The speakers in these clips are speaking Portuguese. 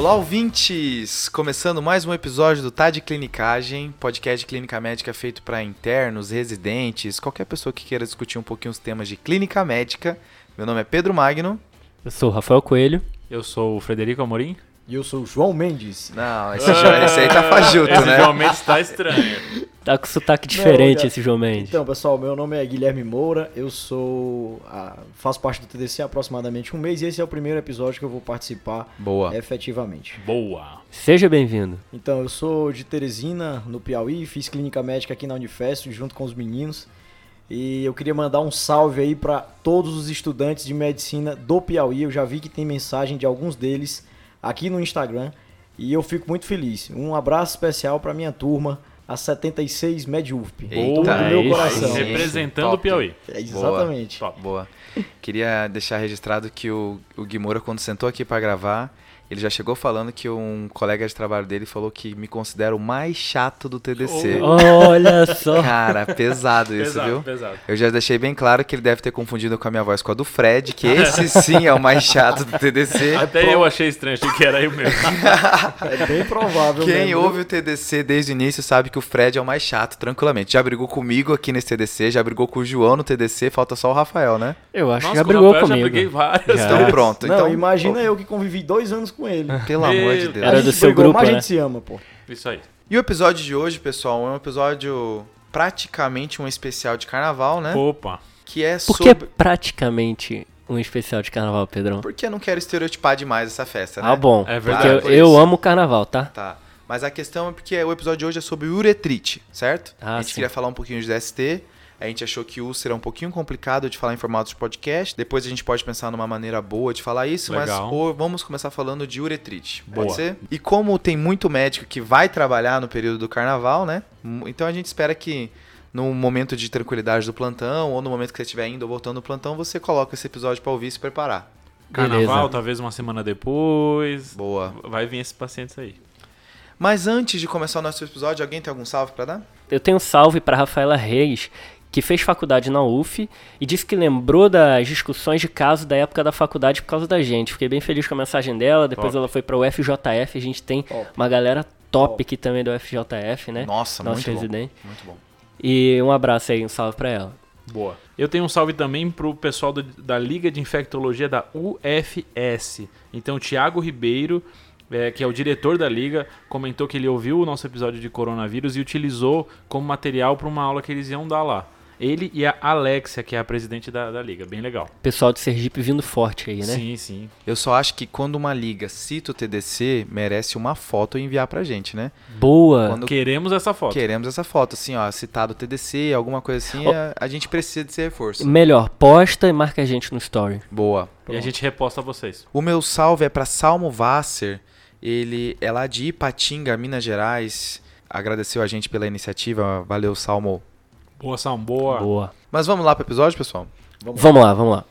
Olá, ouvintes! Começando mais um episódio do Tá de Clinicagem, podcast de clínica médica feito para internos, residentes, qualquer pessoa que queira discutir um pouquinho os temas de clínica médica. Meu nome é Pedro Magno. Eu sou o Rafael Coelho. Eu sou o Frederico Amorim. E eu sou o João Mendes. Não, esse, esse aí tá fajuto, Esse né? João Mendes tá estranho. Tá com sotaque diferente cara. esse João Mendes. Então, pessoal, meu nome é Guilherme Moura, eu sou. ah, faço parte do TDC há aproximadamente um mês e esse é o primeiro episódio que eu vou participar Boa. efetivamente. Boa. Seja bem-vindo. Então, eu sou de Teresina, no Piauí, fiz clínica médica aqui na Unifesp junto com os meninos. E eu queria mandar um salve aí para todos os estudantes de medicina do Piauí. Eu já vi que tem mensagem de alguns deles aqui no Instagram e eu fico muito feliz. Um abraço especial para minha turma, a 76 MedUFP. Eita, do meu coração. Representando Top. o Piauí. É, exatamente. Top. Boa. Queria deixar registrado que o, o Gui Moura, quando sentou aqui pra gravar, ele já chegou falando que um colega de trabalho dele falou que me considera o mais chato do TDC. Olha só. Cara, pesado isso, pesado, viu? pesado. Eu já deixei bem claro que ele deve ter confundido com a minha voz com a do Fred, que esse sim é o mais chato do TDC. Até eu achei estranho, achei que era eu mesmo. É bem provável Quem mesmo. ouve o TDC desde o início sabe que o Fred é o mais chato, tranquilamente. Já brigou comigo aqui nesse TDC, já brigou com o João no TDC, falta só o Rafael, né? Eu acho que Nossa, já com o brigou Rafael comigo. Já briguei várias. Já. Então pronto. Não, então, imagina eu que convivi dois anos com ele. Pelo amor de Deus. Era do seu grupo, mas a né? gente se ama, pô. Isso aí. E o episódio de hoje, pessoal, é um episódio praticamente um especial de carnaval, né? Opa. Que é Por que sobre... praticamente um especial de carnaval, Pedrão? Porque eu não quero estereotipar demais essa festa, né? Ah, bom. É porque verdade, eu, por eu isso. amo carnaval, tá? Tá. Mas a questão é porque o episódio de hoje é sobre uretrite, certo? Ah, a gente sim. queria falar um pouquinho de DST. A gente achou que úlcera é um pouquinho complicado de falar em formatos de podcast. Depois a gente pode pensar numa maneira boa de falar isso, Legal. mas ou vamos começar falando de uretrite. Pode Boa. ser? E como tem muito médico que vai trabalhar no período do carnaval, né? Então a gente espera que no momento de tranquilidade do plantão ou no momento que você estiver indo ou voltando do plantão, você coloca esse episódio pra ouvir e se preparar. Carnaval, Beleza. talvez uma semana depois. Boa. Vai vir esses pacientes aí. Mas antes de começar o nosso episódio, alguém tem algum salve pra dar? Eu tenho um salve para Rafaela Reis, que fez faculdade na UF e disse que lembrou das discussões de caso da época da faculdade por causa da gente. Fiquei bem feliz com a mensagem dela. Depois Top. ela foi para o FJF. A gente tem Top. uma galera top Top. aqui também do FJF, né? Nossa, Nosso muito bom. residente. Muito bom. E um abraço aí, um salve para ela. Boa. Eu tenho um salve também pro pessoal do- da Liga de Infectologia da UFS. Então, o Thiago Ribeiro, é, que é o diretor da liga, comentou que ele ouviu o nosso episódio de coronavírus e utilizou como material para uma aula que eles iam dar lá. Ele e a Alexia, que é a presidente da, da liga. Bem legal. Pessoal de Sergipe vindo forte aí, né? Sim, sim. Eu só acho que quando uma liga cita o TDC, merece uma foto e enviar pra gente, né? Boa. Quando Queremos essa foto. queremos essa foto, assim, ó, citado o TDC, alguma coisa assim, Ó. a, a gente precisa desse reforço. Melhor, posta e marca a gente no story. Boa. E a gente reposta vocês. O meu salve é pra Salmo Vasser, ele é lá de Ipatinga, Minas Gerais, agradeceu a gente pela iniciativa, valeu Salmo. Boa, São, boa. Boa. Mas vamos lá pro episódio, pessoal? Vamos lá, vamos lá.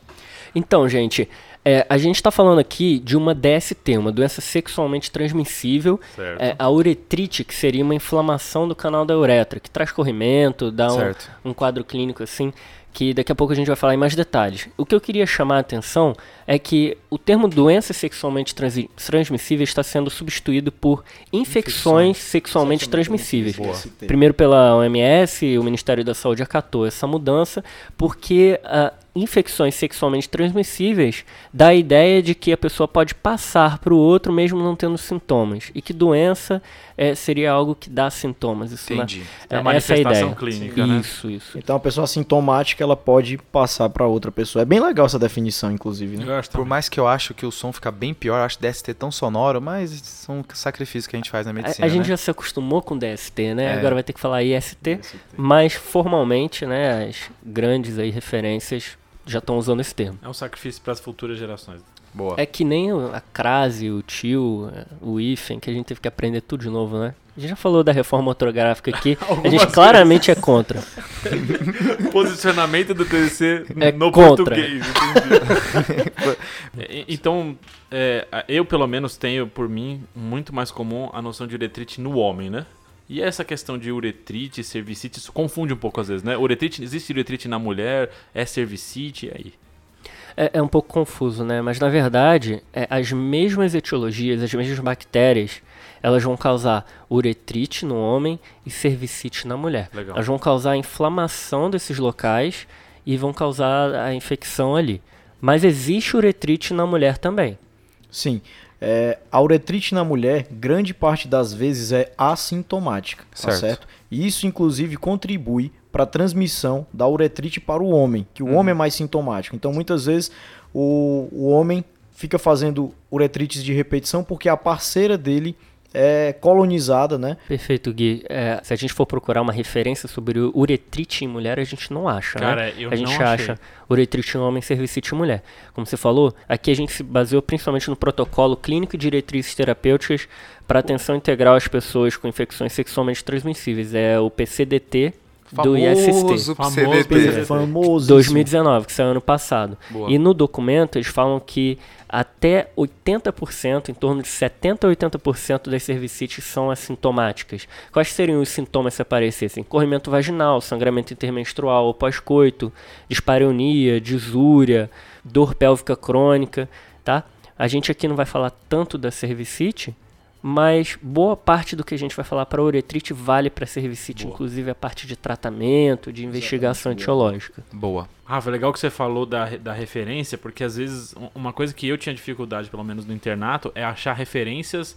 Então, gente, é, a gente tá falando aqui de uma DST, uma doença sexualmente transmissível. Certo. É, a uretrite, que seria uma inflamação do canal da uretra, que traz corrimento, dá um, um quadro clínico assim, que daqui a pouco a gente vai falar em mais detalhes. O que eu queria chamar a atenção é que o termo doença sexualmente transmissível está sendo substituído por infecções sexualmente transmissíveis. Primeiro pela OMS, o Ministério da Saúde acatou essa mudança, porque ah, infecções sexualmente transmissíveis dá a ideia de que a pessoa pode passar para o outro mesmo não tendo sintomas, e que doença eh, seria algo que dá sintomas. Isso na- Entendi. É a é- essa é a manifestação ideia. clínica, né? Isso, isso. Então a pessoa assintomática ela pode passar pra outra pessoa. É bem legal essa definição, inclusive, né? Eu acho Por também. mais que eu acho que o som fica bem pior, eu acho DST tão sonoro, mas são sacrifícios que a gente faz na A, medicina, a gente né? já se acostumou com DST, né? É. Agora vai ter que falar IST, mas formalmente, né, as grandes aí referências já estão usando esse termo. É um sacrifício para as futuras gerações. Boa. É que nem a crase, o tio, o hífen, que a gente teve que aprender tudo de novo, né? A gente já falou da reforma ortográfica aqui, a gente claramente é contra. Posicionamento do TDC É no contra. português. entendi. Então, é, eu pelo menos tenho por mim muito mais comum a noção de uretrite no homem, né? E essa questão de uretrite, cervicite, isso confunde um pouco às vezes, né? Uretrite, existe uretrite na mulher, é cervicite, e aí? É, é um pouco confuso, né? Mas na verdade, é, as mesmas etiologias, as mesmas bactérias, elas vão causar uretrite no homem e cervicite na mulher. Legal. Elas vão causar a inflamação desses locais e vão causar a infecção ali. Mas existe uretrite na mulher também. Sim. É, a uretrite na mulher, grande parte das vezes é assintomática, tá Certo. certo? E isso, inclusive, contribui para a transmissão da uretrite para o homem, que o Uhum. homem é mais sintomático. Então, muitas vezes, o, o homem fica fazendo uretrites de repetição porque a parceira dele é colonizada, né? Perfeito, Gui. É, se a gente for procurar uma referência sobre uretrite em mulher, a gente não acha, né? Cara, eu a gente não acha uretrite em homem, cervicite em mulher. Como você falou, aqui a gente se baseou principalmente no protocolo clínico e diretrizes terapêuticas para atenção integral às pessoas com infecções sexualmente transmissíveis. É o PCDT do IST. Famoso Famoso CDT. PCDT. Famoso. 2019, que saiu ano passado. Boa. E no documento eles falam que até 80%, em torno de 70 a 80% das cervicites são assintomáticas. Quais seriam os sintomas se aparecessem? Corrimento vaginal, sangramento intermenstrual ou pós-coito, dispareunia, disúria, dor pélvica crônica, tá? A gente aqui não vai falar tanto da cervicite, mas boa parte do que a gente vai falar para uretrite vale para cervicite, Boa. inclusive a parte de tratamento, de investigação etiológica. Boa. Rafa, legal que você falou da, da referência, porque às vezes um- uma coisa que eu tinha dificuldade, pelo menos no internato, é achar referências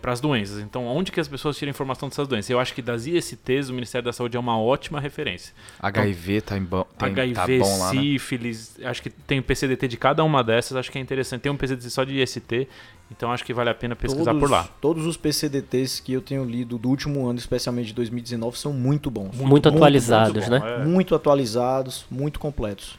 para as doenças. Então, onde que as pessoas tiram informação dessas doenças? Eu acho que das ISTs, o Ministério da Saúde é uma ótima referência. HIV tá, em bom, tem, HIV, tá bom lá, né? sífilis, acho que tem o PCDT de cada uma dessas, acho que é interessante. Tem um PCDT só de IST, então acho que vale a pena pesquisar todos, por lá. Todos os PCDTs que eu tenho lido do último ano, especialmente de 2019, são muito bons. Muito atualizados, bom, né? é. Muito atualizados, muito completos.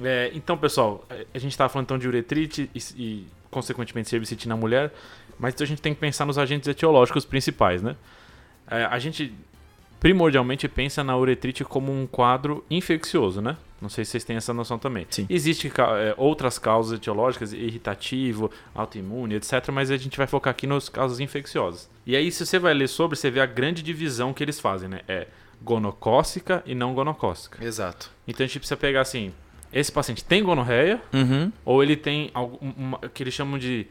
É, então, pessoal, é, a gente estava falando então de uretrite e, e, consequentemente, cervicite na mulher, mas então a gente tem que pensar nos agentes etiológicos principais, né? É, a gente primordialmente pensa na uretrite como um quadro infeccioso, né? Não sei se vocês têm essa noção também. Sim. Existem outras causas etiológicas, irritativo, autoimune, etc., mas a gente vai focar aqui nos causas infecciosas. E aí, se você vai ler sobre, você vê a grande divisão que eles fazem, né? É gonocócica e não gonocócica. Exato. Então a gente precisa pegar assim: esse paciente tem gonorreia Uhum. ou ele tem algum, uma, que eles chamam de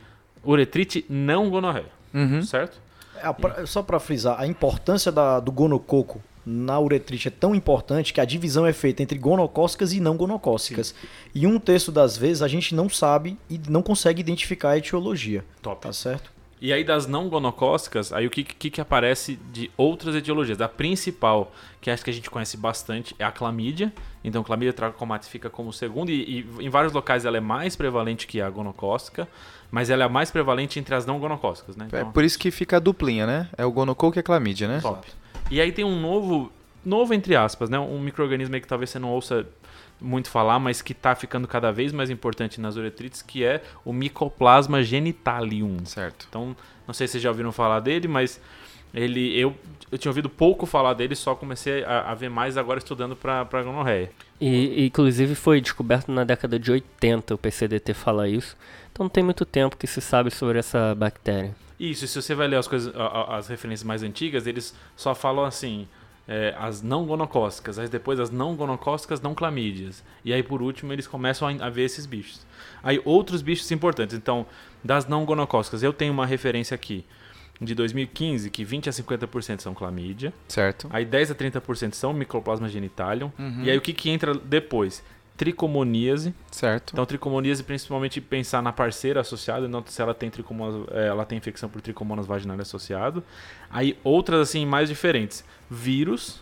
uretrite não gonorreia, Uhum. certo? É, pra- só para frisar, a importância da- do gonococo na uretrite é tão importante que a divisão é feita entre gonocócicas e não gonocócicas. E um terço das vezes a gente não sabe e não consegue identificar a etiologia, Top. tá certo? E aí das não gonocócicas, aí o que, que, que aparece de outras etiologias? A principal, que acho que a gente conhece bastante, é a clamídia. Então, clamídia trachomatis fica como segundo, e, e em vários locais ela é mais prevalente que a gonocócica, mas ela é a mais prevalente entre as não gonocócicas, né? É Então, por isso que fica a duplinha, né? É o gonococo e a clamídia, né? Top. E aí tem um novo, novo entre aspas, né? Um microorganismo aí que talvez você não ouça muito falar, mas que está ficando cada vez mais importante nas uretrites, que é o Mycoplasma genitalium. Certo. Então, não sei se vocês já ouviram falar dele, mas ele eu, eu tinha ouvido pouco falar dele, só comecei a, a ver mais agora estudando para gonorreia. E, e, inclusive foi descoberto na década de 80 o PCDT fala isso. Então não tem muito tempo que se sabe sobre essa bactéria. Isso, e se você vai ler as coisas, as referências mais antigas, eles só falam assim, é, as não gonocócicas, aí depois as não gonocócicas não clamídias. E aí por último eles começam a, a ver esses bichos. Aí outros bichos importantes, então, das não gonocócicas, eu tenho uma referência aqui de 2015 que 20 a 50% são clamídia, Certo. aí 10 a 30% são micoplasma genitalium, Uhum. e aí o que, que entra depois? Tricomoníase, Certo. então, tricomoníase, principalmente pensar na parceira associada, não se ela tem tricomonas, eh, ela tem infecção por tricomonas vaginais associado. Aí outras assim mais diferentes, vírus,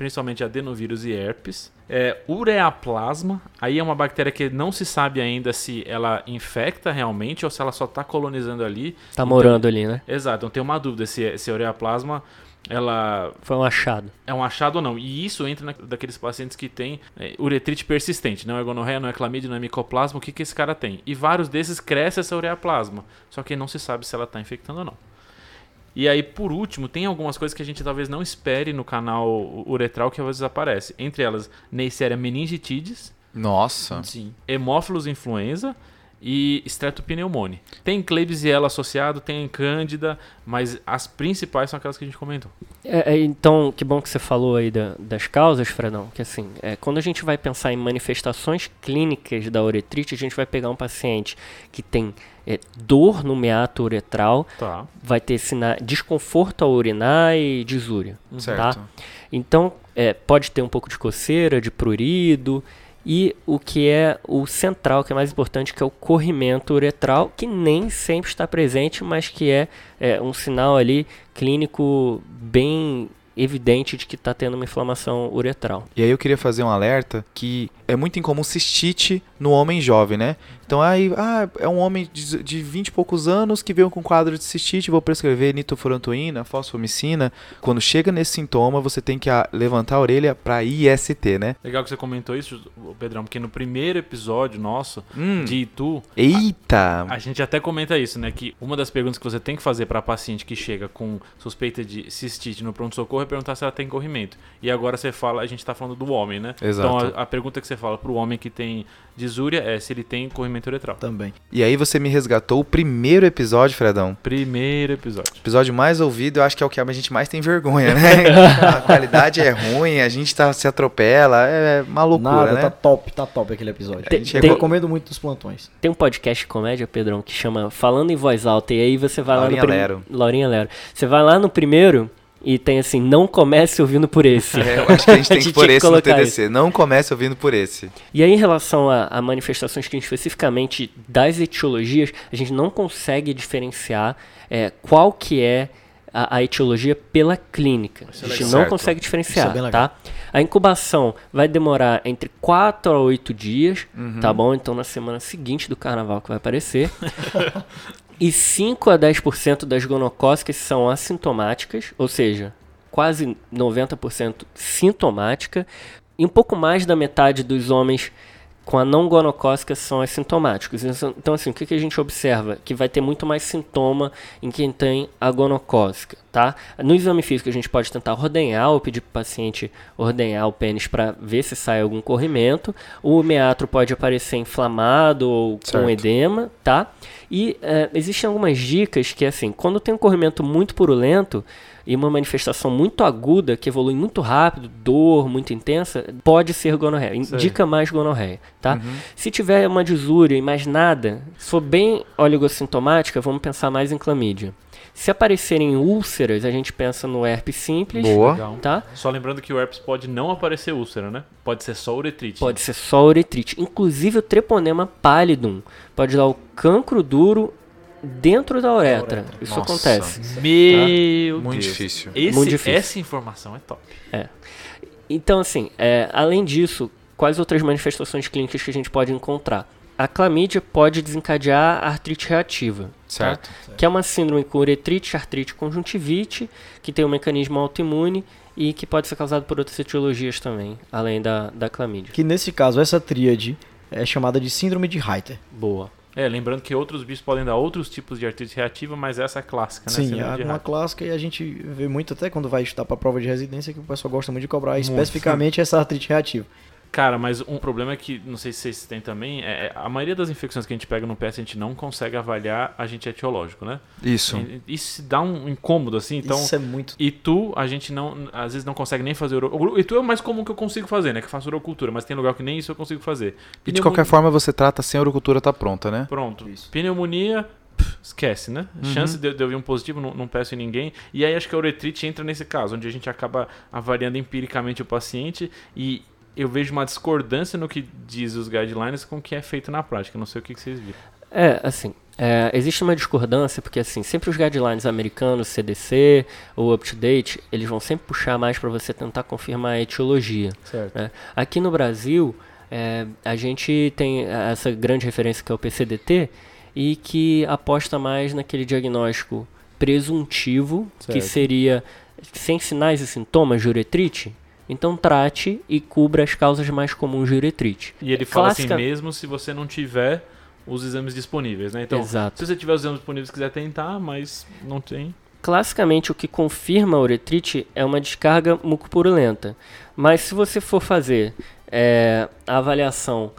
principalmente adenovírus e herpes, é, ureaplasma, aí é uma bactéria que não se sabe ainda se ela infecta realmente ou se ela só está colonizando ali. Tá Então- morando ali, né? Exato, então tem uma dúvida se, se a ureaplasma ela Foi um achado. é um achado ou não. E isso entra na, daqueles pacientes que têm é, uretrite persistente. Não é gonorreia, não é clamídia, não é micoplasma. O que, que esse cara tem? E vários desses cresce essa ureaplasma. Só que não se sabe se ela está infectando ou não. E aí, por último, tem algumas coisas que a gente talvez não espere no canal uretral que às vezes aparece. Entre elas, Neisseria meningitidis, Nossa. Sim. Hemófilos influenza e Streptopneumone. Tem Klebsiella associado, tem Cândida, mas as principais são aquelas que a gente comentou. É, é, então, que bom que você falou aí da- das causas, Fredão, que assim, é, quando a gente vai pensar em manifestações clínicas da uretrite, a gente vai pegar um paciente que tem é, dor no meato uretral, Tá. vai ter sina desconforto ao urinar e disúria. Certo. Então, é, pode ter um pouco de coceira, de prurido, e o que é o central, que é mais importante, que é o corrimento uretral, que nem sempre está presente, mas que é, é, um sinal ali clínico bem evidente de que está tendo uma inflamação uretral. E aí eu queria fazer um alerta que é muito incomum cistite no homem jovem, né? Então aí, ah, é um homem de, de 20 e poucos anos que veio com quadro de cistite, vou prescrever nitrofurantoína, fosfomicina. Quando chega nesse sintoma, você tem que ah, levantar a orelha para IST, né? Legal que você comentou isso, Pedrão, porque no primeiro episódio nosso Hum, de Itu, eita! a gente até comenta isso, né? Que uma das perguntas que você tem que fazer para paciente que chega com suspeita de cistite no pronto-socorro é perguntar se ela tem corrimento. E agora você fala, a gente tá falando do homem, né? Exato. Então a, a pergunta que você fala pro homem que tem disúria é se ele tem corrimento uretral. Também. E aí você me resgatou o primeiro episódio, Fredão. Primeiro episódio. episódio mais ouvido, eu acho que é o que a gente mais tem vergonha, né? a qualidade é ruim, a gente tá, se atropela, é uma loucura, Nada, né? tá top, tá top aquele episódio. Tem- eu tem- recomendo muito dos plantões. Tem um podcast de comédia, Pedrão, que chama Falando em Voz Alta, e aí você vai Laurinha lá no... prim- Lero. Laurinha Lero. Você vai lá no primeiro e tem assim, não comece ouvindo por esse. É, eu acho que a gente tem A que gente pôr que esse no TDC. Não comece ouvindo por esse. E aí, em relação a, a manifestações clínicas especificamente das etiologias, a gente não consegue diferenciar é, qual que é a, a etiologia pela clínica. A gente legal. não Certo. consegue Isso diferenciar, é tá? A incubação vai demorar entre 4 a 8 dias, Uhum. tá bom? Então, na semana seguinte do carnaval que vai aparecer. e 5 a 10% das gonocócicas são assintomáticas, ou seja, quase 90% sintomática, e um pouco mais da metade dos homens com a não gonocócica são assintomáticos. Então, então, assim, o que, que a gente observa? Que vai ter muito mais sintoma em quem tem a gonocócica, tá? No exame físico a gente pode tentar ordenhar ou pedir para o paciente ordenhar o pênis para ver se sai algum corrimento. O meatro pode aparecer inflamado ou Certo. com edema, tá? E eh, existem algumas dicas que, assim, quando tem um corrimento muito purulento, e uma manifestação muito aguda, que evolui muito rápido, dor muito intensa, pode ser gonorreia. Indica mais gonorreia, tá? Se tiver uma disúria e mais nada, se for bem oligossintomática, vamos pensar mais em clamídia. Se aparecerem úlceras, a gente pensa no herpes simples, Boa. Legal. tá? Só lembrando que o herpes pode não aparecer úlcera, né? Pode ser só uretrite. Pode ser só uretrite. Inclusive o treponema pallidum pode dar o cancro duro dentro da uretra. Isso Nossa. acontece. Meu Muito Deus. difícil. Esse- Muito difícil. Essa informação é top. Então, assim, é, além disso, quais outras manifestações clínicas que a gente pode encontrar? A clamídia pode desencadear a artrite reativa, tá? Certo. que é uma síndrome com uretrite, artrite conjuntivite, que tem um mecanismo autoimune e que pode ser causado por outras etiologias também, além da, da clamídia. Que nesse caso, essa tríade é chamada de síndrome de Reiter. Boa. É, lembrando que outros bichos podem dar outros tipos de artrite reativa, mas essa é clássica, né? Sim, é uma clássica e a gente vê muito até quando vai estudar para prova de residência que o pessoal gosta muito de cobrar especificamente essa artrite reativa. Cara, mas um problema é que, não sei se vocês têm também, é, é a maioria das infecções que a gente pega no pé, a gente não consegue avaliar agente etiológico, né? Isso. E- Isso dá um incômodo, assim, então... Isso é muito. E tu, a gente não, às vezes não consegue nem fazer uro... E tu é o mais comum que eu consigo fazer, né? Que eu faço urocultura, mas tem lugar que nem isso eu consigo fazer. E de qualquer forma você trata sem a urocultura tá pronta, né? Pronto. Isso. Pneumonia, pff, esquece, né? Uhum. Chance de, de eu vir um positivo, não, não peço em ninguém. E aí acho que a uretrite entra nesse caso, onde a gente acaba avaliando empiricamente o paciente e eu vejo uma discordância no que diz os guidelines com o que é feito na prática. Não sei o que, que vocês viram. É, assim, é, existe uma discordância, porque assim, sempre os guidelines americanos, CDC ou UpToDate, eles vão sempre puxar mais para você tentar confirmar a etiologia. Certo. né? Aqui no Brasil, é, a gente tem essa grande referência que é o PCDT e que aposta mais naquele diagnóstico presuntivo, que Certo. seria sem sinais e sintomas de uretrite. Então trate e cubra as causas mais comuns de uretrite. E ele fala Clássica- assim mesmo se você não tiver os exames disponíveis, né? Então, Exato. se você tiver os exames disponíveis quiser tentar, mas não tem. Classicamente, o que confirma a uretrite é uma descarga mucopurulenta. Mas se você for fazer é, a avaliação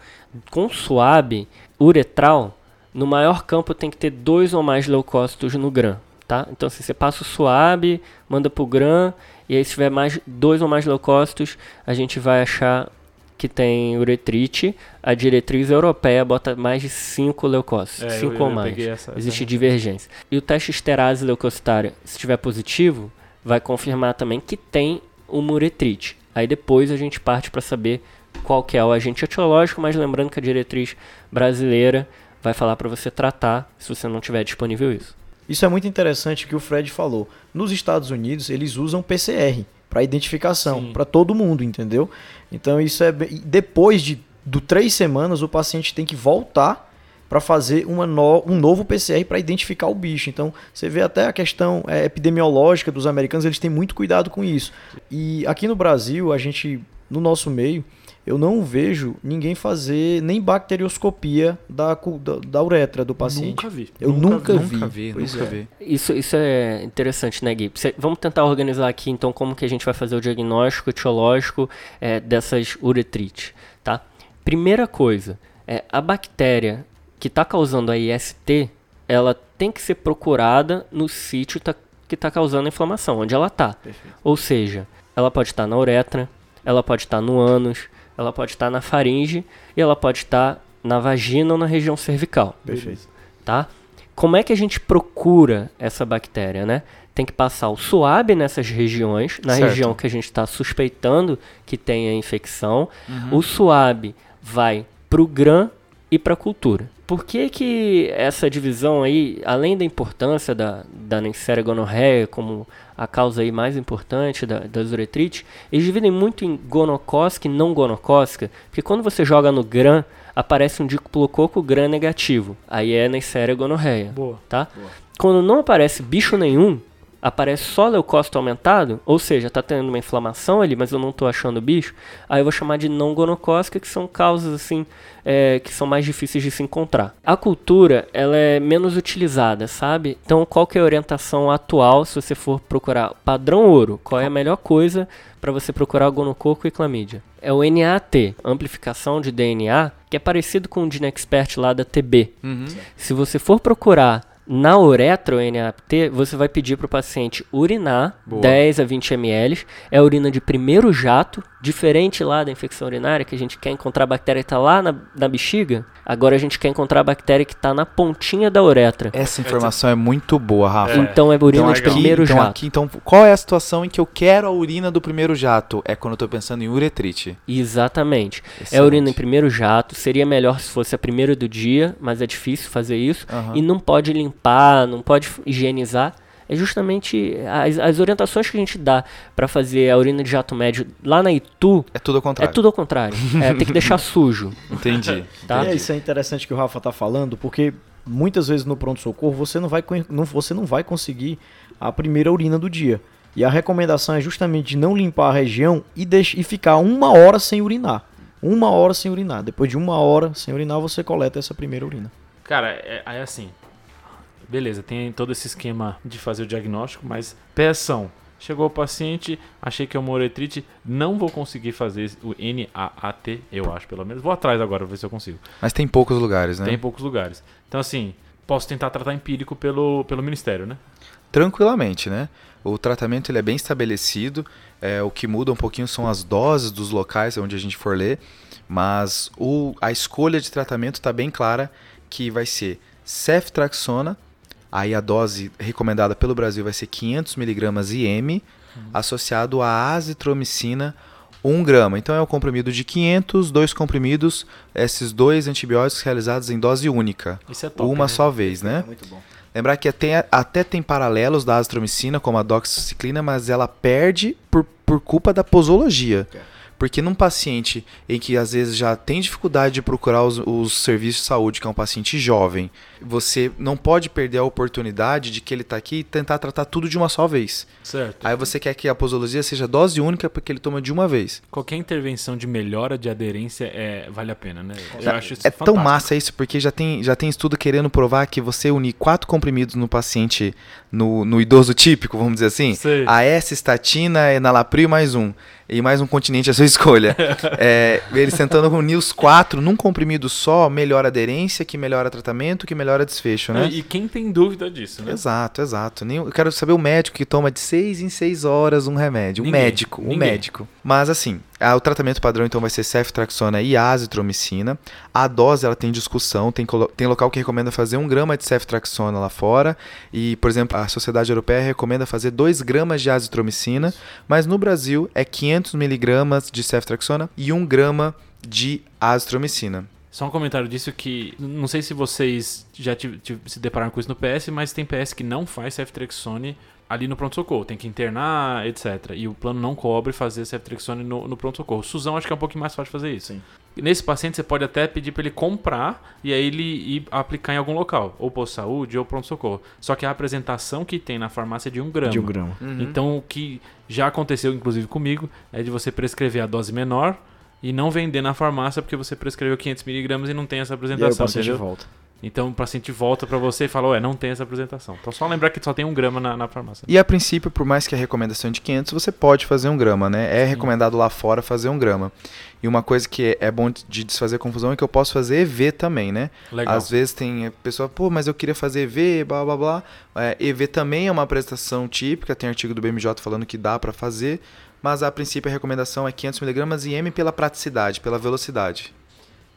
com suave uretral, no maior campo tem que ter dois ou mais leucócitos no GRAM, tá? Então, se você passa o SUAB, manda pro GRAM, e aí se tiver mais dois ou mais leucócitos, a gente vai achar que tem uretrite. A diretriz europeia bota mais de 5 leucócitos, É, 5 eu- ou eu mais. essa- Existe essa- divergência. E o teste esterase leucocitária, se estiver positivo, vai confirmar também que tem uma uretrite. Aí depois a gente parte para saber qual que é o agente etiológico, mas lembrando que a diretriz brasileira vai falar para você tratar se você não tiver disponível isso. Isso é muito interessante que o Fred falou. Nos Estados Unidos, eles usam PCR para identificação, para todo mundo, entendeu? Então isso é depois de do três semanas o paciente tem que voltar para fazer no- um novo PCR para identificar o bicho. Então você vê até a questão é, epidemiológica dos americanos, eles têm muito cuidado com isso. E aqui no Brasil, a gente no nosso meio eu não vejo ninguém fazer nem bacterioscopia da, da, da uretra do paciente. Nunca vi. Eu nunca, vi. Nunca vi, Pois nunca é. vi. Isso, isso é interessante, né, Gui? Cê- vamos tentar organizar aqui, então, como que a gente vai fazer o diagnóstico etiológico é, dessas uretrites, tá? Primeira coisa, é, a bactéria que está causando a IST, ela tem que ser procurada no sítio tá- que está causando a inflamação, onde ela está. Ou seja, ela pode estar na uretra, ela pode estar no ânus, ela pode estar na faringe e ela pode estar na vagina ou na região cervical Perfeito. tá? Como é que a gente procura essa bactéria, né? Tem que passar o suave nessas regiões, na Certo. região que a gente está suspeitando que tenha infecção. Uhum. O suave vai para o GRAM e para a cultura. Por que, que essa divisão aí, além da importância da, da Neisseria gonorreia como a causa aí mais importante da, das uretrites, eles dividem muito em gonocócica e não gonocócica, porque quando você joga no GRAM, aparece um diplococo GRAM negativo, aí é Neisseria gonorreia Boa. tá? Quando não aparece bicho nenhum, aparece só leucócito aumentado, ou seja, tá tendo uma inflamação ali, mas eu não tô achando bicho, aí eu vou chamar de não gonocócica, que são causas assim, é, que são mais difíceis de se encontrar. A cultura, ela é menos utilizada, sabe? Então, qual que é a orientação atual se você for procurar padrão ouro? Qual é a melhor coisa para você procurar gonococo e clamídia? É o NAT, amplificação de DNA, que é parecido com o Dinexpert lá da TB. Uhum. Se você for procurar na uretra NAPT, você vai pedir para o paciente urinar Boa. 10 a 20 ml. É a urina de primeiro jato, diferente lá da infecção urinária, que a gente quer encontrar a bactéria que está lá na, na bexiga. Agora a gente quer encontrar a bactéria que está na pontinha da uretra. Essa informação é muito boa, Rafa. Então é a urina Então de aqui, primeiro então jato. aqui, então qual é a situação em que eu quero a urina do primeiro jato? É quando eu tô pensando em uretrite. Exatamente. É a Excelente. urina em primeiro jato. Seria melhor se fosse a primeira do dia, mas é difícil fazer isso. Aham. E não pode limpar, não pode higienizar. É justamente as, as orientações que a gente dá para fazer a urina de jato médio lá na Itu É tudo ao é contrário. tudo ao contrário. É, tem que deixar sujo, Entendi. tá? É, isso é interessante que o Rafa tá falando, porque muitas vezes no pronto-socorro você não vai não, você não vai conseguir a primeira urina do dia. E a recomendação é justamente não limpar a região e, deix- e ficar uma hora sem urinar. Uma hora sem urinar. Depois de uma hora sem urinar, você coleta essa primeira urina. Cara, é, é assim. Beleza, tem todo esse esquema de fazer o diagnóstico, mas peção. Chegou o paciente, achei que é uma uretrite, não vou conseguir fazer o NAAT, eu acho pelo menos. Vou atrás agora, ver se eu consigo. Mas tem poucos lugares, né? Tem poucos lugares. Então, assim, posso tentar tratar empírico pelo, pelo Ministério, né? Tranquilamente, né? O tratamento ele é bem estabelecido. é, o que muda um pouquinho são as doses dos locais onde a gente for ler. Mas o, a escolha de tratamento está bem clara que vai ser ceftraxona. Aí a dose recomendada pelo Brasil vai ser 500mg IM, associado a azitromicina 1 grama. Então é um comprimido de 500, dois comprimidos, esses dois antibióticos realizados em dose única. Isso é top. uma né? só vez, né? Muito bom. Lembrar que até, até tem paralelos da azitromicina, como a doxiciclina, mas ela perde por, por culpa da posologia. Porque num paciente em que às vezes já tem dificuldade de procurar os, os serviços de saúde, que é um paciente jovem, você não pode perder a oportunidade de que ele está aqui e tentar tratar tudo de uma só vez. Certo. Aí você quer que a posologia seja dose única porque ele toma de uma vez. Qualquer intervenção de melhora de aderência é, vale a pena, né? Eu acho isso É tão fantástico. massa isso, porque já tem, já tem estudo querendo provar que você unir quatro comprimidos no paciente, no, no idoso típico, vamos dizer assim, Sei. a S, estatina, enalapril mais um. E mais um continente à sua escolha. É, ele sentando com NIOS 4 num comprimido só, melhora aderência, que melhora tratamento, que melhora desfecho, né? E quem tem dúvida disso, né? Exato, exato. Eu quero saber o médico que toma de 6 em 6 horas um remédio. Um Ninguém, médico, um ninguém. médico. Mas assim, o tratamento padrão então vai ser ceftraxona e azitromicina. A dose ela tem discussão, tem, tem local que recomenda fazer 1 grama de ceftraxona lá fora. E, por exemplo, a Sociedade Europeia recomenda fazer 2 gramas de azitromicina. Mas no Brasil é 500 miligramas de ceftraxona e 1 grama de azitromicina. Só um comentário disso que não sei se vocês já tive- tive- se depararam com isso no PS, mas tem PS que não faz ceftrexone ali no pronto-socorro. Tem que internar, etc. E o plano não cobre fazer ceftrexone no, no pronto-socorro. Suzão acho que é um pouquinho mais fácil fazer isso. Sim. Nesse paciente você pode até pedir para ele comprar e aí ele ir aplicar em algum local, ou posto de saúde ou pronto-socorro. Só que a apresentação que tem na farmácia é de um grama. De um grama. Então, o que já aconteceu, inclusive comigo, é de você prescrever a dose menor e não vender na farmácia porque você prescreveu 500mg e não tem essa E aí o apresentação, paciente entendeu? volta. Então, o paciente volta pra você e fala, ué, não tem essa apresentação. Então, só lembrar que só tem um grama na, na farmácia. E a princípio, por mais que a recomendação é de 500, você pode fazer um grama, né? É recomendado lá fora fazer um grama. E uma coisa que é bom de desfazer confusão é que eu posso fazer EV também, né? Legal. Às vezes tem a pessoa, pô, mas eu queria fazer EV, blá blá blá. É, EV também é uma apresentação típica, tem artigo do BMJ falando que dá pra fazer, mas a princípio a recomendação é 500mg e M pela praticidade, pela velocidade.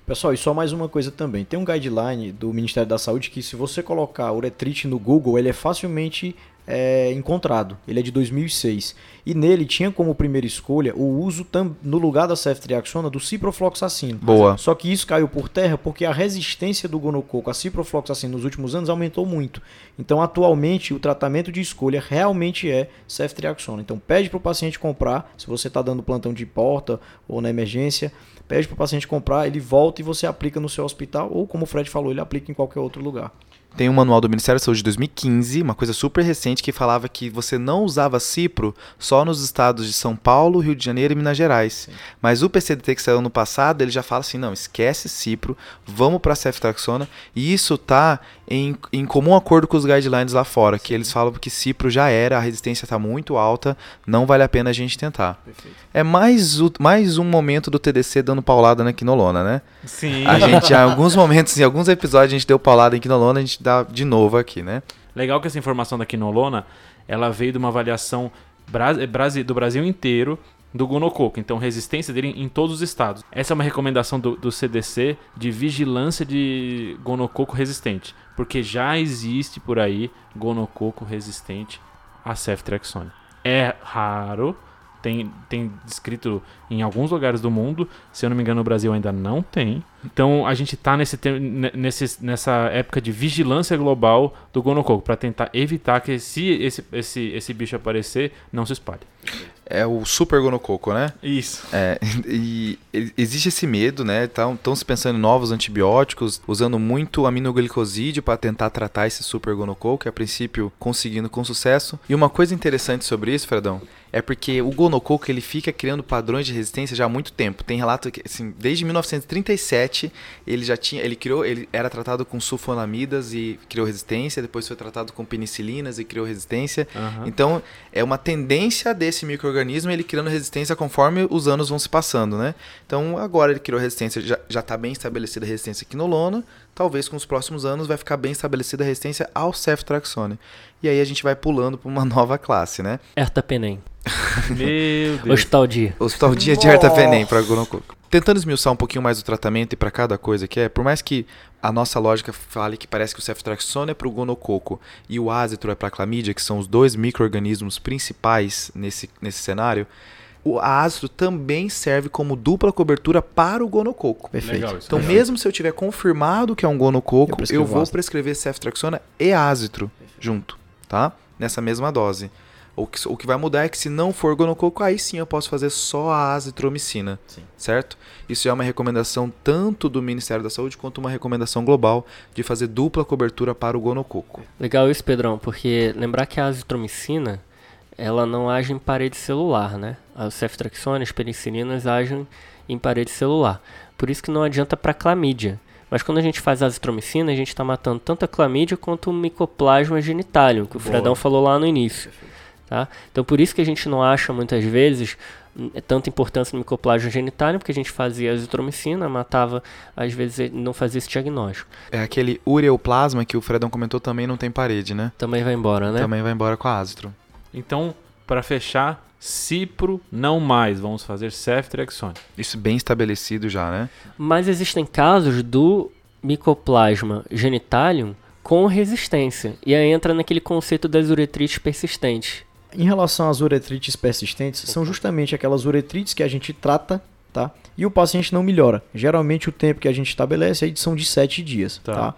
Pessoal, e só mais uma coisa também. Tem um guideline do Ministério da Saúde que se você colocar uretrite no Google, ele é facilmente é, encontrado. Ele é de 2006. E nele tinha como primeira escolha o uso no lugar da ceftriaxona do ciprofloxacino. Boa. Só que isso caiu por terra porque a resistência do gonococo a ciprofloxacino nos últimos anos aumentou muito. Então, atualmente, o tratamento de escolha realmente é ceftriaxona. Então, pede para o paciente comprar, se você está dando plantão de porta ou na emergência, pede para o paciente comprar, ele volta e você aplica no seu hospital ou, como o Fred falou, ele aplica em qualquer outro lugar. Tem um manual do Ministério da Saúde de 2015, uma coisa super recente, que falava que você não usava cipro só nos estados de São Paulo, Rio de Janeiro e Minas Gerais. Mas o PCDT que saiu no passado, ele já fala assim, não, esquece cipro, vamos para ceftraxona. E isso tá em, em comum acordo com os guidelines lá fora, que eles falam que cipro já era, a resistência está muito alta, não vale a pena a gente tentar. É mais, o- mais um momento do TDC dando paulada na quinolona, né? Sim. A gente, em alguns momentos, em alguns episódios, a gente deu paulada em quinolona, a gente dá de novo aqui, né? Legal que essa informação da quinolona, ela veio de uma avaliação eh, do Brasil inteiro do gonococo, então resistência dele em todos os estados. Essa é uma recomendação do, do CDC de vigilância de gonococo resistente, porque já existe por aí gonococo resistente a ceftriaxone. É raro, tem, tem descrito em alguns lugares do mundo, se eu não me engano no Brasil ainda não tem. Então a gente está nesse, nesse, nessa época de vigilância global do gonococo, para tentar evitar que se esse, esse, esse bicho aparecer, não se espalhe. É o super gonococo, né? Isso. É, e e- existe esse medo, né? Estão se pensando em novos antibióticos, usando muito aminoglicosídeo para tentar tratar esse super gonococo, que a princípio conseguindo com sucesso. E uma coisa interessante sobre isso, Fredão, é porque o gonococo ele fica criando padrões de resistência já há muito tempo. Tem relato que assim, desde 1937 ele já tinha, ele criou, ele era tratado com sulfonamidas e criou resistência, depois foi tratado com penicilinas e criou resistência. Aham. Então, é uma tendência desse microorganismo ele criando resistência conforme os anos vão se passando, né? Então, agora ele criou resistência, já está bem estabelecida a resistência à quinolona, talvez com os próximos anos vai ficar bem estabelecida a resistência ao ceftraxone. E aí a gente vai pulando para uma nova classe, né? Ertapenem. Meu Deus. Hospital Dia. Hospital Dia de Artafenem para gonococo. Tentando esmiuçar um pouquinho mais o tratamento e para cada coisa que é, por mais que a nossa lógica fale que parece que o ceftraxone é para o gonococo e o azitro é para a clamídia, que são os dois micro-organismos principais nesse, nesse cenário, o azitro também serve como dupla cobertura para o gonococo. Perfeito. Legal. Então, mesmo se eu tiver confirmado que é um gonococo, Eu eu, prescrevo vou ácido. prescrever ceftraxona e azitro junto, tá? Nessa mesma dose. O que, o que vai mudar é que se não for gonococo, aí sim eu posso fazer só a azitromicina, Sim. certo? Isso é uma recomendação tanto do Ministério da Saúde quanto uma recomendação global de fazer dupla cobertura para o gonococo. Legal isso, Pedrão, porque lembrar que a azitromicina, ela não age em parede celular, né? As ceftraxone, as penicilinas agem em parede celular. Por isso que não adianta para clamídia. Mas quando a gente faz a azitromicina, a gente está matando tanto a clamídia quanto o micoplasma genitalium, que o Boa. Fredão falou lá no início. Tá? Então, por isso que a gente não acha muitas vezes hum, tanta importância no micoplasma genitálium, porque a gente fazia azitromicina, matava, às vezes não fazia esse diagnóstico. É aquele ureoplasma que o Fredão comentou também não tem parede, né? Também vai embora, né? Também vai embora com a azitro. Então, para fechar, Cipro não mais, vamos fazer ceftriaxone. Isso bem estabelecido já, né? Mas existem casos do micoplasma genitalium com resistência. E aí entra naquele conceito das uretrites persistentes. Em relação às uretrites persistentes, são justamente aquelas uretrites que a gente trata, tá? E o paciente não melhora. Geralmente o tempo que a gente estabelece é são de 7 dias, Tá. tá?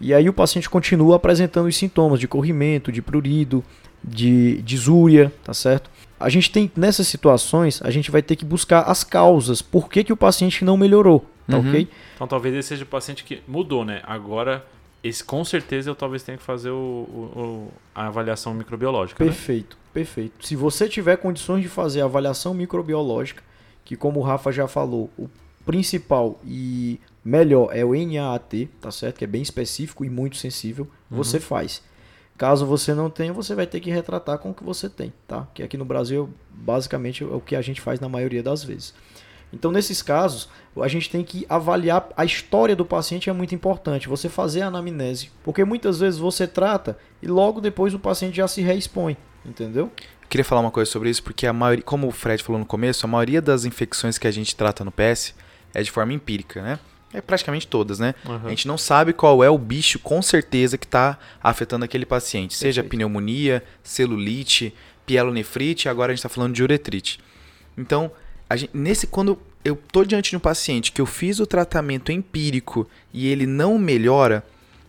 E aí o paciente continua apresentando os sintomas de corrimento, de prurido, de disúria, tá certo? A gente tem, nessas situações, a gente vai ter que buscar as causas. Por que, que o paciente não melhorou, tá Uhum. ok? Então talvez esse seja o paciente que mudou, né? Agora, esse com certeza eu talvez tenha que fazer o, o- a avaliação microbiológica. Né? Perfeito, perfeito. Se você tiver condições de fazer a avaliação microbiológica, que como o Rafa já falou, o principal e melhor é o NAAT, tá certo? Que é bem específico e muito sensível, você faz. Caso você não tenha, você vai ter que retratar com o que você tem, tá? Que aqui no Brasil, basicamente, é o que a gente faz na maioria das vezes. Então, nesses casos, a gente tem que avaliar a história do paciente é muito importante. Você fazer a anamnese, porque muitas vezes você trata e logo depois o paciente já se reexpõe, entendeu? Queria falar uma coisa sobre isso, porque a maioria, como o Fred falou no começo, a maioria das infecções que a gente trata no PS é de forma empírica, né? É praticamente todas, né? Uhum. A gente não sabe qual é o bicho com certeza que está afetando aquele paciente. Seja Perfeito. pneumonia, celulite, pielonefrite, agora a gente está falando de uretrite. Então, a gente- nesse quando eu tô diante de um paciente que eu fiz o tratamento empírico e ele não melhora,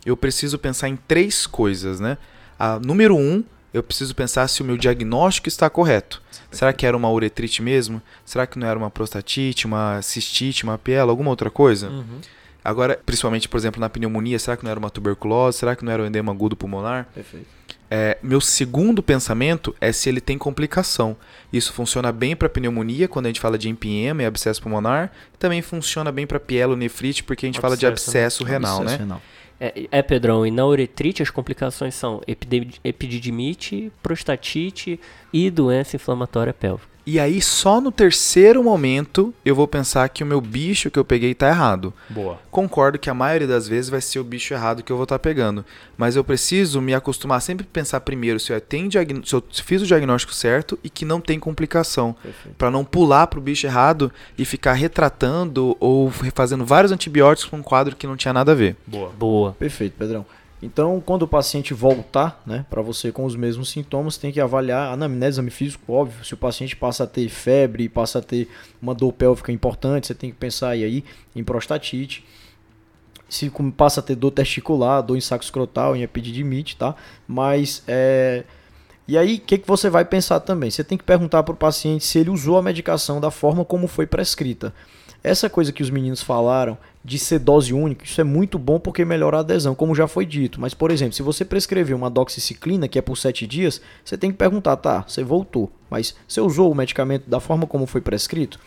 eu preciso pensar em três coisas, né? A, número um, eu preciso pensar se o meu diagnóstico está correto. Será que era uma uretrite mesmo? Será que não era uma prostatite, uma cistite, uma piela, alguma outra coisa? Uhum. Agora, principalmente, por exemplo, na pneumonia, será que não era uma tuberculose? Será que não era um edema agudo pulmonar? Perfeito. É, meu segundo pensamento é se ele tem complicação. Isso funciona bem para pneumonia, quando a gente fala de empiema e abscesso pulmonar. Também funciona bem para pielonefrite, porque a gente fala de Abscesso, né? abscesso renal, Abscesso né? renal. É, é, Pedrão, e na uretrite as complicações são epididimite, prostatite e doença inflamatória pélvica. E aí, só no terceiro momento, eu vou pensar que o meu bicho que eu peguei tá errado. Boa. Concordo que a maioria das vezes vai ser o bicho errado que eu vou estar pegando. Mas eu preciso me acostumar sempre a pensar primeiro se eu, tenho diagn- se eu fiz o diagnóstico certo e que não tem complicação. Pra não pular pro bicho errado e ficar retratando ou fazendo vários antibióticos com um quadro que não tinha nada a ver. Boa. Boa. Perfeito, Pedrão. Então, quando o paciente voltar, né, para você com os mesmos sintomas, tem que avaliar anamnese, exame físico, óbvio. Se o paciente passa a ter febre, passa a ter uma dor pélvica importante, você tem que pensar aí, em prostatite. Se passa a ter dor testicular, dor em saco escrotal, em epididimite, tá? Mas é e aí, o que, que você vai pensar também? Você tem que perguntar para o paciente se ele usou a medicação da forma como foi prescrita. Essa coisa que os meninos falaram de ser dose única, isso é muito bom porque melhora a adesão, como já foi dito. Mas, por exemplo, se você prescrever uma doxiciclina, que é por 7 dias, você tem que perguntar, tá, você voltou, mas você usou o medicamento da forma como foi prescrito?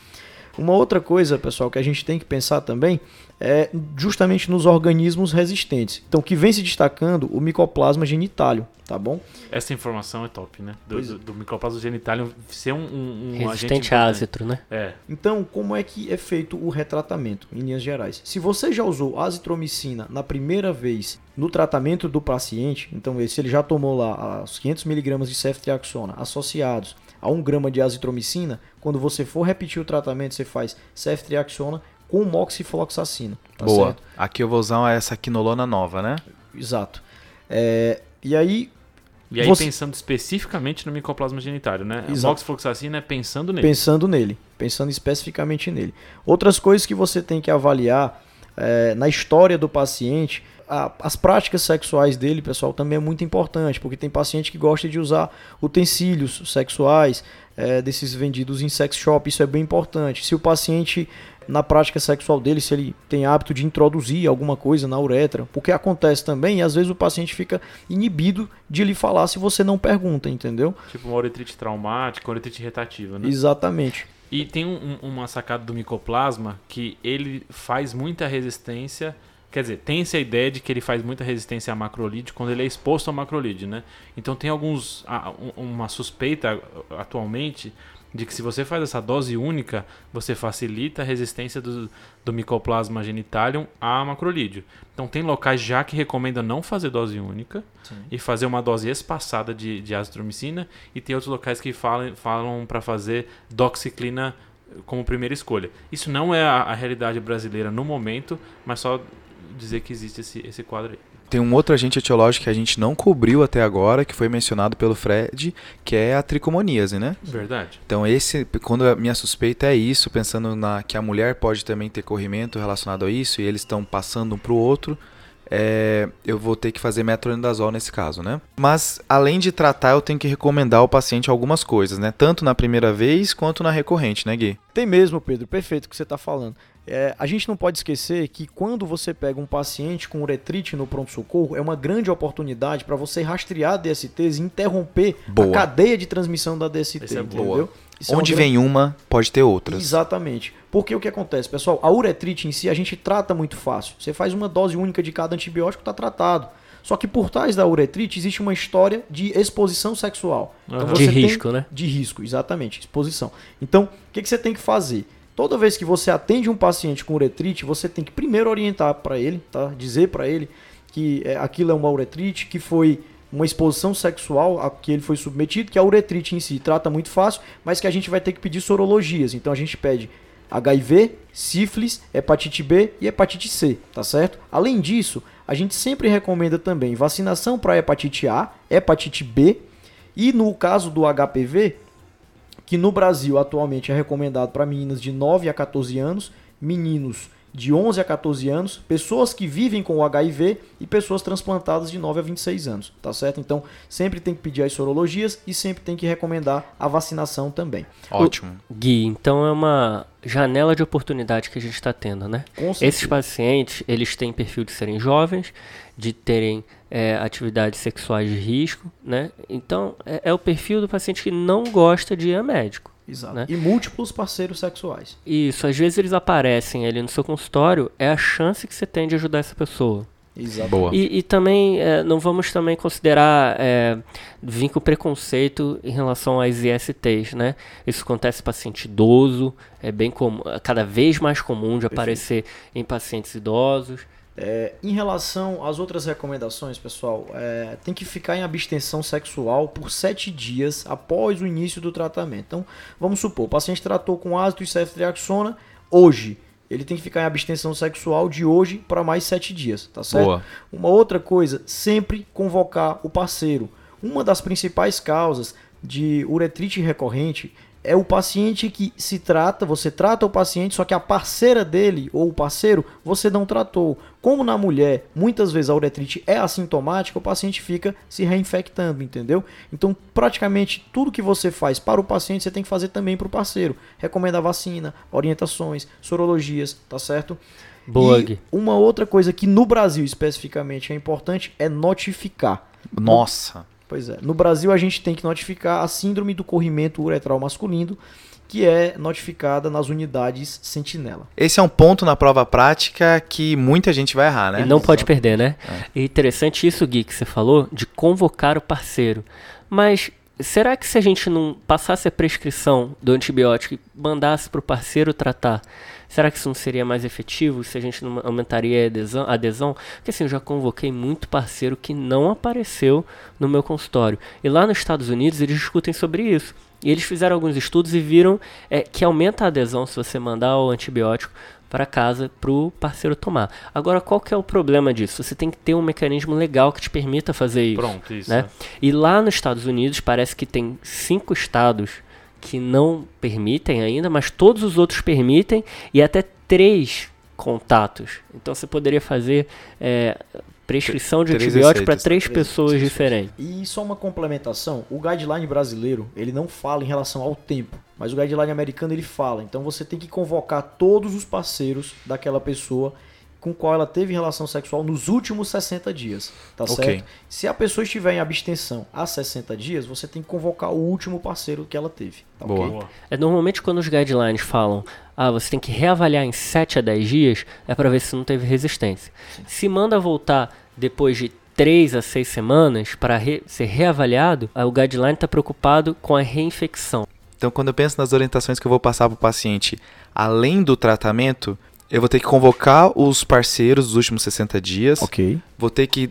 Uma outra coisa, pessoal, que a gente tem que pensar também é justamente nos organismos resistentes. Então, que vem se destacando o micoplasma genitálium, tá bom? Essa informação é top, né? Do, do, do micoplasma genitálium ser um, um, um Resistente a ácitro, né? É. Então, como é que é feito o retratamento, em linhas gerais? Se você já usou azitromicina na primeira vez no tratamento do paciente, então se ele já tomou lá os 500mg de ceftriaxona associados a 1 grama de azitromicina, quando você for repetir o tratamento, você faz ceftriaxona com moxifloxacina. Tá Boa. certo? Aqui eu vou usar essa quinolona nova, né? Exato. É, e aí, E aí Você- pensando especificamente no micoplasma genitário, né? A Exato. moxifloxacina é pensando nele. Pensando nele, pensando especificamente nele. Outras coisas que você tem que avaliar é, na história do paciente, a- as práticas sexuais dele, pessoal, também é muito importante, porque tem paciente que gosta de usar utensílios sexuais é, desses vendidos em sex shop, isso é bem importante. Se o paciente na prática sexual dele, se ele tem hábito de introduzir alguma coisa na uretra, porque acontece também, e às vezes o paciente fica inibido de lhe falar se você não pergunta, entendeu? Tipo uma uretrite traumática, uretrite retativa, né? Exatamente. E tem um- uma sacada do micoplasma que ele faz muita resistência Quer dizer, tem essa ideia de que ele faz muita resistência a macrolide quando ele é exposto ao macrolide, né? Então tem alguns um- uma suspeita atualmente de que se você faz essa dose única, você facilita a resistência do, do Mycoplasma genitalium a macrolídeo. Então tem locais já que recomendam não fazer dose única e fazer uma dose espaçada de, de azitromicina e tem outros locais que falam, falam para fazer doxiclina como primeira escolha. Isso não é a, a realidade brasileira no momento, mas só dizer que existe esse, esse quadro aí. Tem um outro agente etiológico que a gente não cobriu até agora, que foi mencionado pelo Fred, que é a tricomoníase, né? Verdade. Então esse, quando a minha suspeita é isso, pensando na que a mulher pode também ter corrimento relacionado a isso e eles estão passando um para o outro, é, eu vou ter que fazer metronidazol nesse caso, né? Mas além de tratar, eu tenho que recomendar ao paciente algumas coisas, né? Tanto na primeira vez quanto na recorrente, né, Gui? Tem mesmo, Pedro, perfeito o que você está falando. É, a gente não pode esquecer que quando você pega um paciente com uretrite no pronto-socorro, é uma grande oportunidade para você rastrear DSTs e interromper Boa. a cadeia de transmissão da DST, Essa é entendeu? boa. Isso é Onde grande- vem uma, pode ter outras. Exatamente. Porque o que acontece, pessoal? A uretrite em si a gente trata muito fácil. Você faz uma dose única de cada antibiótico, está tratado. Só que por trás da uretrite existe uma história de exposição sexual. Então De tem- risco, né? De risco, exatamente, exposição. Então, o que, que você tem que fazer? Toda vez que você atende um paciente com uretrite, você tem que primeiro orientar para ele, tá? Dizer para ele que é, aquilo é uma uretrite, que foi uma exposição sexual a que ele foi submetido, que a uretrite em si trata muito fácil, mas que a gente vai ter que pedir sorologias. Então a gente pede HIV, sífilis, hepatite B e hepatite C, tá certo? Além disso, a gente sempre recomenda também vacinação para hepatite A, hepatite B e no caso do HPV, que no Brasil atualmente é recomendado para meninas de 9 a 14 anos, meninos de 11 a 14 anos, pessoas que vivem com o HIV e pessoas transplantadas de 9 a 26 anos, tá certo? Então, sempre tem que pedir as sorologias e sempre tem que recomendar a vacinação também. Ótimo. Gui, então é uma janela de oportunidade que a gente está tendo, né? Com certeza. Esses pacientes, eles têm perfil de serem jovens, de terem é, atividades sexuais de risco, né? Então, é, é o perfil do paciente que não gosta de ir a médico. Exato. né? E múltiplos parceiros sexuais. Isso, às vezes eles aparecem ali no seu consultório, é a chance que você tem de ajudar essa pessoa. Exato. Boa. E, e também, é, não vamos também considerar é, vir com preconceito em relação às ISTs, né? Isso acontece em paciente idoso, é bem comum, é cada vez mais comum de aparecer em pacientes idosos. É, em relação às outras recomendações, pessoal, é, tem que ficar em abstenção sexual por 7 dias após o início do tratamento. Então, vamos supor, o paciente tratou com ácido e ceftriaxona hoje. Ele tem que ficar em abstenção sexual de hoje para mais 7 dias, tá certo? Boa. Uma outra coisa, sempre convocar o parceiro. Uma das principais causas de uretrite recorrente é o paciente que se trata, você trata o paciente, só que a parceira dele ou o parceiro você não tratou. Como na mulher, muitas vezes a uretrite é assintomática, o paciente fica se reinfectando, entendeu? Então, praticamente tudo que você faz para o paciente, você tem que fazer também para o parceiro. Recomenda vacina, orientações, sorologias, tá certo? Boa, E uma outra coisa que no Brasil especificamente é importante é notificar. Nossa. Pois é, no Brasil a gente tem que notificar a síndrome do corrimento uretral masculino, que é notificada nas unidades sentinela. Esse é um ponto na prova prática que muita gente vai errar, né? E não pode perder, né? É interessante isso, Gui, que você falou, de convocar o parceiro. Mas será que se a gente não passasse a prescrição do antibiótico e mandasse para o parceiro tratar, será que isso não seria mais efetivo? Se a gente não aumentaria a adesão? adesão? Porque assim, eu já convoquei muito parceiro que não apareceu no meu consultório. E lá nos Estados Unidos eles discutem sobre isso. E eles fizeram alguns estudos e viram é, que aumenta a adesão se você mandar o antibiótico para casa para o parceiro tomar. Agora, qual que é o problema disso? Você tem que ter um mecanismo legal que te permita fazer isso. Pronto, isso. né? né? E lá nos Estados Unidos parece que tem cinco estados que não permitem ainda, mas todos os outros permitem e até três contatos. Então você poderia fazer é, prescrição de Três antibiótico para três Três pessoas receitas. diferentes. E só uma complementação, o guideline brasileiro, ele não fala em relação ao tempo, mas o guideline americano ele fala. Então você tem que convocar todos os parceiros daquela pessoa com o qual ela teve relação sexual nos últimos 60 dias, tá Ok. certo? Se a pessoa estiver em abstenção há 60 dias, você tem que convocar o último parceiro que ela teve, tá Boa. ok? Boa. É, normalmente quando os guidelines falam, ah, você tem que reavaliar em 7 a 10 dias, é para ver se não teve resistência. Se manda voltar depois de 3 a 6 semanas para ser reavaliado, o guideline está preocupado com a reinfecção. Então, quando eu penso nas orientações que eu vou passar para o paciente, além do tratamento, eu vou ter que convocar os parceiros dos últimos 60 dias, Ok. vou ter que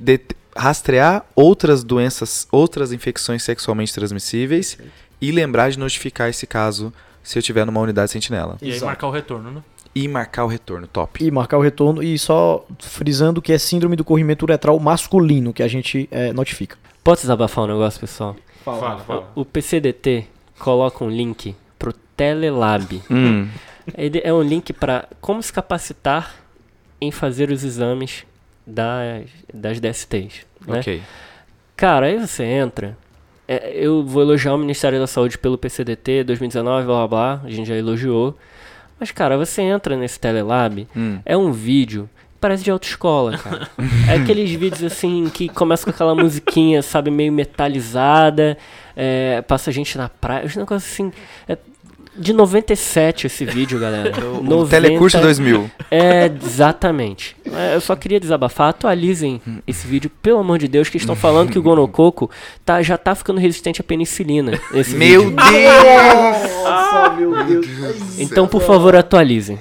rastrear outras doenças, outras infecções sexualmente transmissíveis e lembrar de notificar esse caso se eu estiver numa unidade sentinela. E aí Exato. marcar o retorno, né? E marcar o retorno, top. E marcar o retorno e só frisando que é síndrome do corrimento uretral masculino que a gente é, notifica. Posso desabafar um negócio, pessoal? Fala, fala. O PCDT coloca um link pro Telelab. Hum, Ele é um link para como se capacitar em fazer os exames das, das DSTs. Né? ok. Cara, aí você entra. é, eu vou elogiar o Ministério da Saúde pelo PCDT 2019, blá blá blá. A gente já elogiou. Mas, cara, você entra nesse Telelab, Hum. é um vídeo. Parece de autoescola, cara. é aqueles vídeos assim que começa com aquela musiquinha, sabe, meio metalizada. é, passa gente na praia. Os negócios assim. é de 97 esse vídeo, galera. O 90 Telecurso 2000. é, exatamente. É, Eu só queria desabafar. Atualizem esse vídeo, pelo amor de Deus, que estão falando que o gonococo tá, já tá ficando resistente à penicilina. Esse Meu vídeo. Deus! Nossa, meu Deus. Então, por favor, atualizem.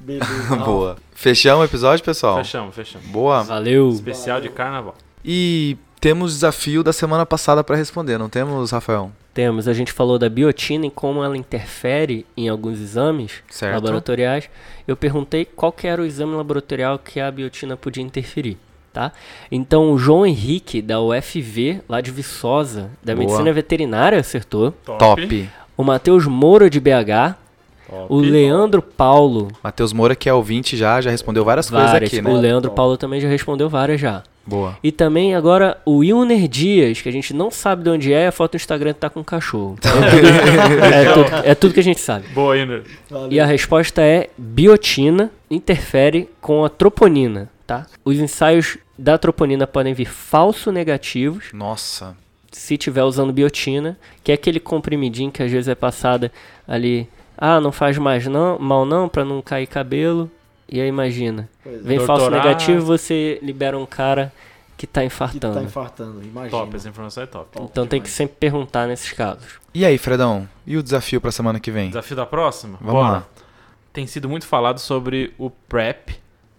Beleza. Boa. Fechamos o episódio, pessoal? Fechamos, fechamos. Boa. Valeu. Especial de carnaval. E temos desafio da semana passada para responder, não temos, Rafael? Temos, a gente falou da biotina e como ela interfere em alguns exames Certo. laboratoriais. Eu perguntei qual que era o exame laboratorial que a biotina podia interferir. Tá? Então, o João Henrique, da UFV, lá de Viçosa, da Boa. Medicina Veterinária, acertou. Top. O Matheus Moura, de BH. Top. O Leandro Paulo, Matheus Moura, que é ouvinte já, já respondeu várias coisas várias. aqui, O né? Leandro Paulo também já respondeu várias já. Boa. E também agora o Wilner Dias, que a gente não sabe de onde é, a foto no Instagram tá com um cachorro. é, tudo, é tudo que a gente sabe. Boa, Iner. E a resposta é biotina interfere com a troponina, tá? Os ensaios da troponina podem vir falso negativos Nossa. se tiver usando biotina, que é aquele comprimidinho que às vezes é passada ali, ah, não faz mais não, mal não, pra não cair cabelo. E aí imagina, Pois é. vem falso Doutorar. negativo, você libera um cara que tá Que infartando. tá infartando, imagina. Top, essa informação é top. Então tem que sempre perguntar nesses casos. E aí, Fredão? E o desafio pra semana que vem? Desafio da próxima? Vamos Bora. lá. Tem sido muito falado sobre o PrEP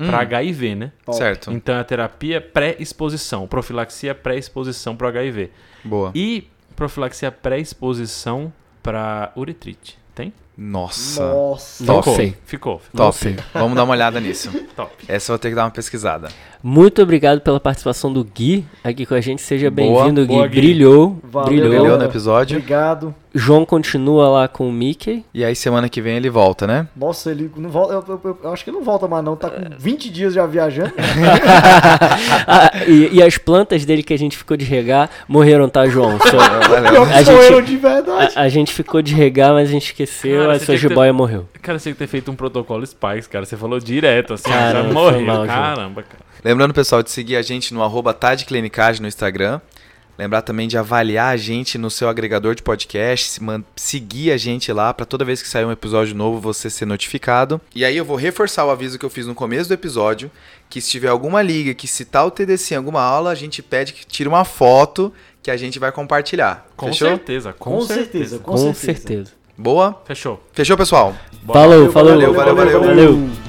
Hum, para HIV, né? Top. Certo. Então é a terapia pré-exposição, profilaxia pré-exposição para HIV. Boa. E profilaxia pré-exposição para uretrite. Tem? Nossa. Nossa. Não Top. Ficou. ficou. Top. Vamos dar uma olhada nisso. Top. Essa eu vou ter que dar uma pesquisada. Muito obrigado pela participação do Gui aqui com a gente. Seja bem-vindo, Gui. Gui. Brilhou. Valeu, brilhou. Brilhou no episódio. Obrigado. João continua lá com o Mickey. E aí, semana que vem ele volta, né? Nossa, ele não volta. Eu, eu- eu- eu acho que ele não volta mais, não. Tá com 20 dias já viajando. Ah, e, e as plantas dele que a gente ficou de regar morreram, tá, João? Pior A gente- eu de verdade. a, a gente ficou de regar, mas a gente esqueceu, Cara, a sua que ter- jiboia morreu. Cara, você tinha que ter feito um protocolo Spikes, cara. Você falou direto, assim, Cara, já morreu. mal. Caramba, cara. Lembrando, pessoal, de seguir a gente no arroba no Instagram. Lembrar também de avaliar a gente no seu agregador de podcast, seguir a gente lá para toda vez que sair um episódio novo você ser notificado. E aí eu vou reforçar o aviso que eu fiz no começo do episódio, que se tiver alguma liga que citar o TDC em alguma aula, a gente pede que tire uma foto que a gente vai compartilhar. Com Fechou? certeza, com, Com certeza. certeza, Com, Com certeza. certeza. Boa? Fechou. Fechou, pessoal? Falou, falou. valeu, valeu, valeu. valeu.